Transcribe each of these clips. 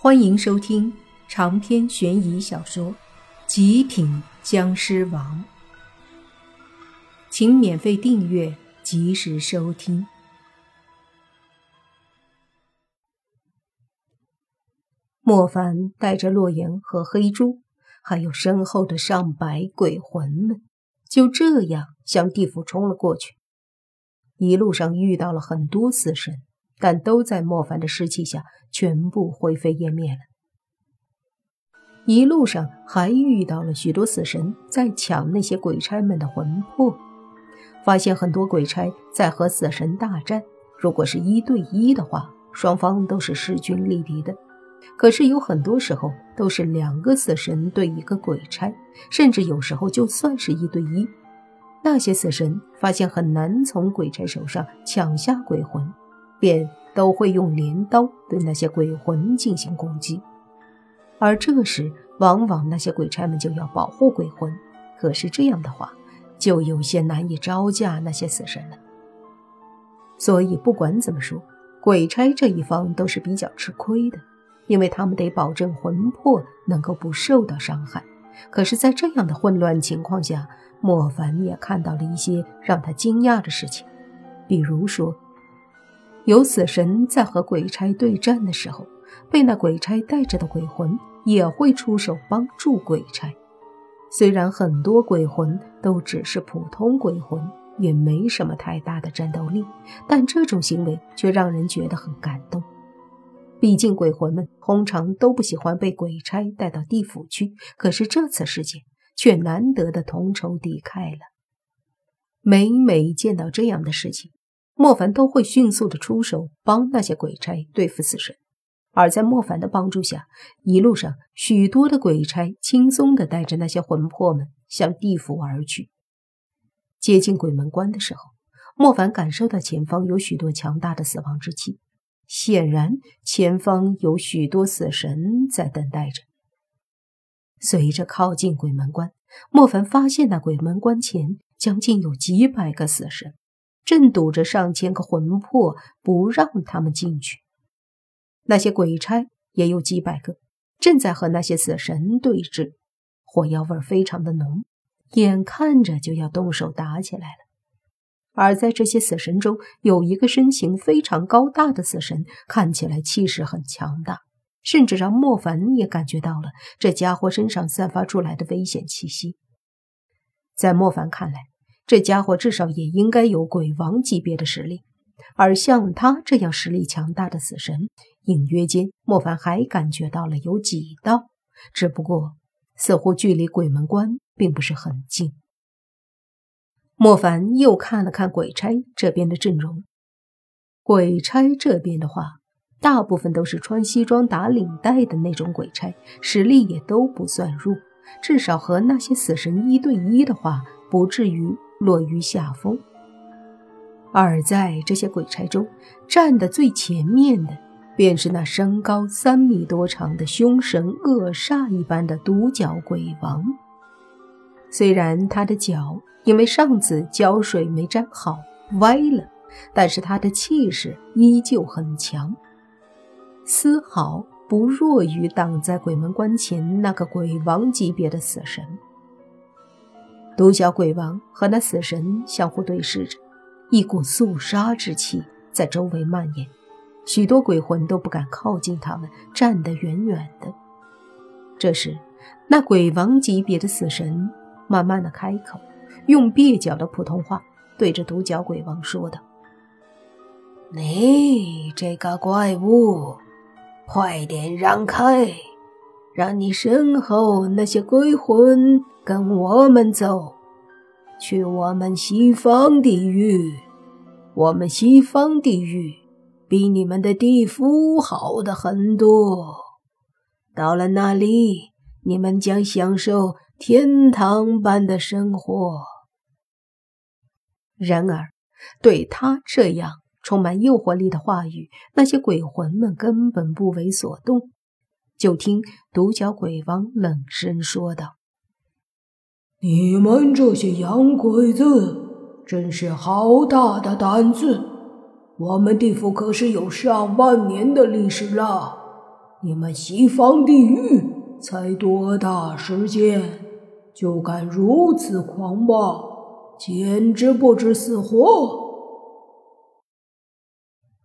欢迎收听长篇悬疑小说《极品僵尸王》，请免费订阅，及时收听。莫凡带着洛言和黑猪，还有身后的上百鬼魂们，就这样向地府冲了过去。一路上遇到了很多死神。但都在莫凡的尸气下全部灰飞烟灭了。一路上还遇到了许多死神在抢那些鬼差们的魂魄，发现很多鬼差在和死神大战。如果是一对一的话，双方都是势均力敌的。可是有很多时候都是两个死神对一个鬼差，甚至有时候就算是一对一，那些死神发现很难从鬼差手上抢下鬼魂。便都会用镰刀对那些鬼魂进行攻击，而这时往往那些鬼差们就要保护鬼魂，可是这样的话就有些难以招架那些死神了。所以不管怎么说，鬼差这一方都是比较吃亏的，因为他们得保证魂魄能够不受到伤害。可是，在这样的混乱情况下，莫凡也看到了一些让他惊讶的事情，比如说。有死神在和鬼差对战的时候，被那鬼差带着的鬼魂也会出手帮助鬼差。虽然很多鬼魂都只是普通鬼魂，也没什么太大的战斗力，但这种行为却让人觉得很感动。毕竟鬼魂们通常都不喜欢被鬼差带到地府去，可是这次事件却难得的同仇敌忾了。每每见到这样的事情。莫凡都会迅速的出手帮那些鬼差对付死神，而在莫凡的帮助下，一路上许多的鬼差轻松的带着那些魂魄们向地府而去。接近鬼门关的时候，莫凡感受到前方有许多强大的死亡之气，显然前方有许多死神在等待着。随着靠近鬼门关，莫凡发现那鬼门关前将近有几百个死神。正堵着上千个魂魄，不让他们进去。那些鬼差也有几百个，正在和那些死神对峙，火药味非常的浓，眼看着就要动手打起来了。而在这些死神中，有一个身形非常高大的死神，看起来气势很强大，甚至让莫凡也感觉到了这家伙身上散发出来的危险气息。在莫凡看来，这家伙至少也应该有鬼王级别的实力，而像他这样实力强大的死神，隐约间莫凡还感觉到了有几道，只不过似乎距离鬼门关并不是很近。莫凡又看了看鬼差这边的阵容，鬼差这边的话，大部分都是穿西装打领带的那种鬼差，实力也都不算弱，至少和那些死神一对一的话，不至于。落于下风，而在这些鬼差中，站得最前面的，便是那身高三米多长的凶神恶煞一般的独角鬼王。虽然他的脚因为上次浇水没粘好歪了，但是他的气势依旧很强，丝毫不弱于挡在鬼门关前那个鬼王级别的死神。独角鬼王和那死神相互对视着，一股肃杀之气在周围蔓延，许多鬼魂都不敢靠近他们，站得远远的。这时，那鬼王级别的死神慢慢的开口，用蹩脚的普通话对着独角鬼王说道：“你这个怪物，快点让开！”让你身后那些鬼魂跟我们走，去我们西方地狱。我们西方地狱比你们的地府好的很多。到了那里，你们将享受天堂般的生活。然而，对他这样充满诱惑力的话语，那些鬼魂们根本不为所动。就听独角鬼王冷声说道：“你们这些洋鬼子，真是好大的胆子！我们地府可是有上万年的历史了，你们西方地狱才多大时间，就敢如此狂妄，简直不知死活！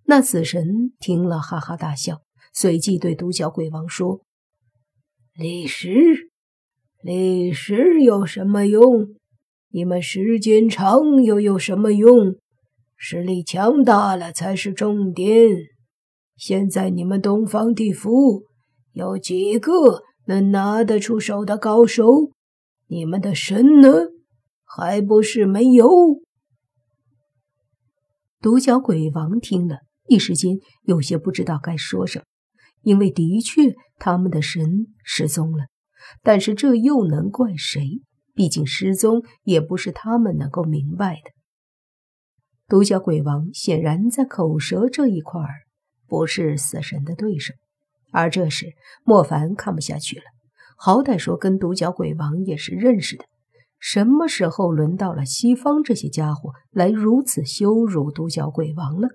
那死神听了，哈哈大笑，随即对独角鬼王说：“历史，历史有什么用？你们时间长又有什么用？实力强大了才是重点。”现在你们东方地府有几个能拿得出手的高手？你们的神呢？还不是没有？独角鬼王听了一时间有些不知道该说什么，因为的确他们的神失踪了，但是这又能怪谁？毕竟失踪也不是他们能够明白的。独角鬼王显然在口舌这一块儿。不是死神的对手，而这时莫凡看不下去了。好歹说跟独角鬼王也是认识的，什么时候轮到了西方这些家伙来如此羞辱独角鬼王了？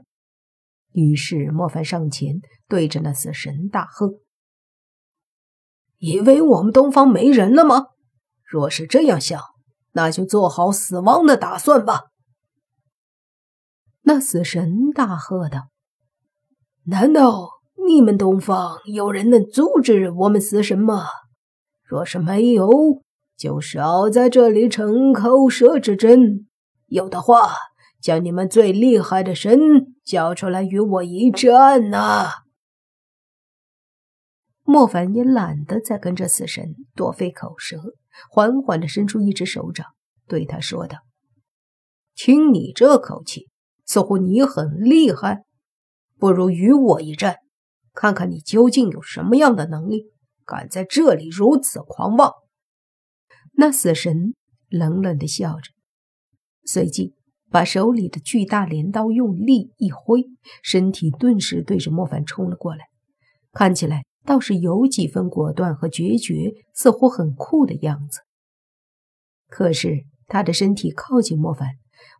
于是莫凡上前对着那死神大喝：“以为我们东方没人了吗？若是这样想，那就做好死亡的打算吧！”那死神大喝道。难道你们东方有人能阻止我们死神吗？若是没有，就少在这里逞口舌之争。有的话，将你们最厉害的神交出来与我一战呐！莫凡也懒得再跟着死神多费口舌，缓缓地伸出一只手掌，对他说道：“听你这口气，似乎你很厉害。”不如与我一战，看看你究竟有什么样的能力，敢在这里如此狂妄！那死神冷冷地笑着，随即把手里的巨大镰刀用力一挥，身体顿时对着莫凡冲了过来。看起来倒是有几分果断和决绝，似乎很酷的样子。可是他的身体靠近莫凡，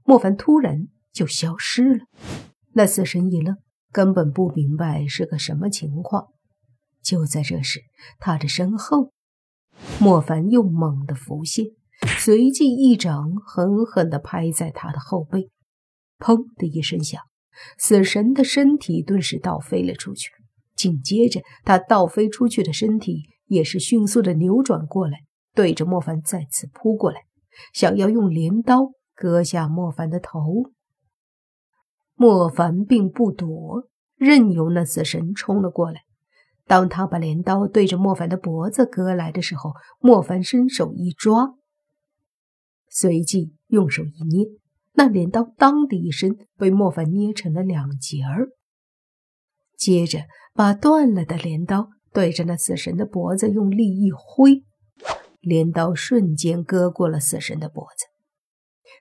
莫凡突然就消失了。那死神一愣。根本不明白是个什么情况。就在这时，他的身后，莫凡又猛地浮现，随即一掌狠狠地拍在他的后背，砰的一声响，死神的身体顿时倒飞了出去。紧接着，他倒飞出去的身体也是迅速的扭转过来，对着莫凡再次扑过来，想要用镰刀割下莫凡的头。莫凡并不躲，任由那死神冲了过来。当他把镰刀对着莫凡的脖子割来的时候，莫凡伸手一抓，随即用手一捏，那镰刀当的一声被莫凡捏成了两截儿。接着，把断了的镰刀对着那死神的脖子用力一挥，镰刀瞬间割过了死神的脖子。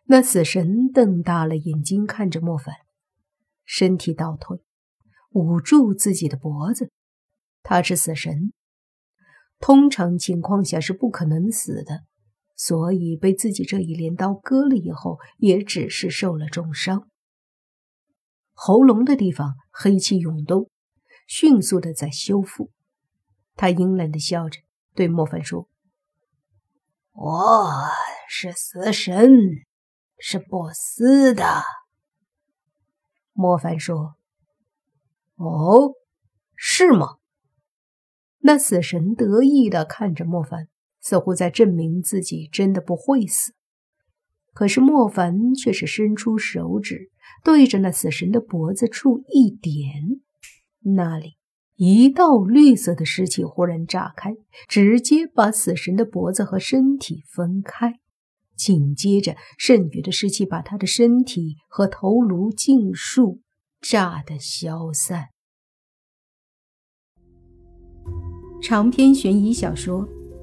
那死神瞪大了眼睛看着莫凡。身体倒退，捂住自己的脖子。他是死神，通常情况下是不可能死的，所以被自己这一镰刀割了以后，也只是受了重伤。喉咙的地方黑气涌动，迅速的在修复。他阴冷的笑着，对莫凡说：“我是死神，是不死的。”莫凡说：“哦，是吗？”那死神得意的看着莫凡，似乎在证明自己真的不会死。可是莫凡却是伸出手指，对着那死神的脖子处一点，那里一道绿色的尸气忽然炸开，直接把死神的脖子和身体分开。紧接着，剩余的尸气把他的身体和头颅尽数炸得消散。长篇悬疑小说《